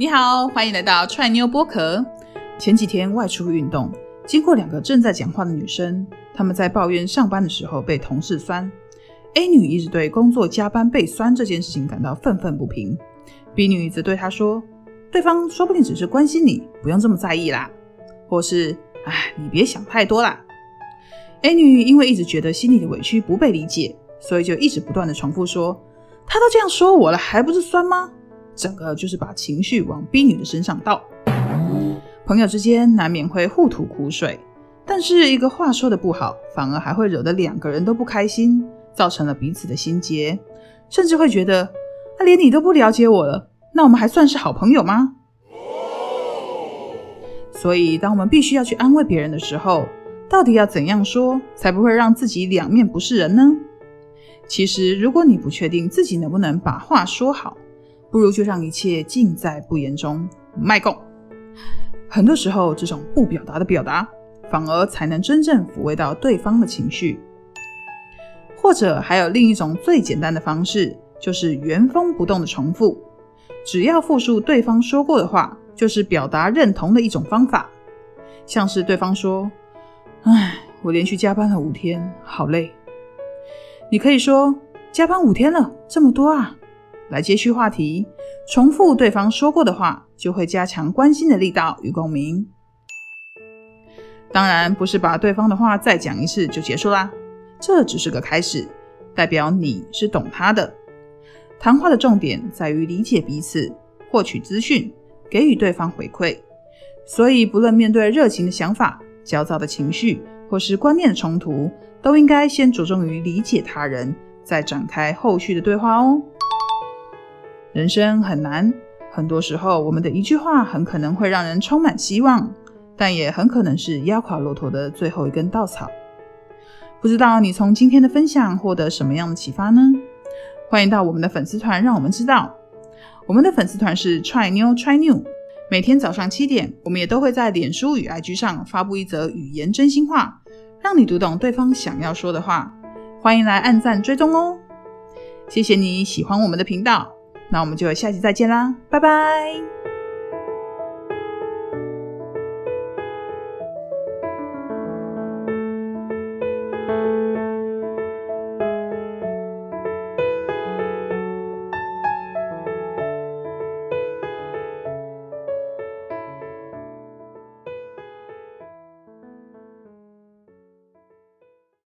你好，欢迎来到踹妞播客。前几天外出运动，经过两个正在讲话的女生，她们在抱怨上班的时候被同事酸。A 女一直对工作加班被酸这件事情感到愤愤不平，B 女则对她说：“对方说不定只是关心你，不用这么在意啦。”或是“哎，你别想太多啦。”A 女因为一直觉得心里的委屈不被理解，所以就一直不断的重复说：“他都这样说我了，还不是酸吗？”整个就是把情绪往 B 女的身上倒。朋友之间难免会互吐苦水，但是一个话说的不好，反而还会惹得两个人都不开心，造成了彼此的心结，甚至会觉得，他连你都不了解我了，那我们还算是好朋友吗？所以，当我们必须要去安慰别人的时候，到底要怎样说，才不会让自己两面不是人呢？其实，如果你不确定自己能不能把话说好，不如就让一切尽在不言中。卖供。很多时候，这种不表达的表达，反而才能真正抚慰到对方的情绪。或者还有另一种最简单的方式，就是原封不动的重复。只要复述对方说过的话，就是表达认同的一种方法。像是对方说：“唉，我连续加班了五天，好累。”你可以说：“加班五天了，这么多啊！”来接续话题，重复对方说过的话，就会加强关心的力道与共鸣。当然，不是把对方的话再讲一次就结束啦，这只是个开始，代表你是懂他的。谈话的重点在于理解彼此，获取资讯，给予对方回馈。所以，不论面对热情的想法、焦躁的情绪，或是观念的冲突，都应该先着重于理解他人，再展开后续的对话哦。人生很难，很多时候我们的一句话很可能会让人充满希望，但也很可能是压垮骆驼的最后一根稻草。不知道你从今天的分享获得什么样的启发呢？欢迎到我们的粉丝团，让我们知道。我们的粉丝团是 Try New Try New，每天早上七点，我们也都会在脸书与 IG 上发布一则语言真心话，让你读懂对方想要说的话。欢迎来按赞追踪哦！谢谢你喜欢我们的频道。那我们就下期再见啦，拜拜。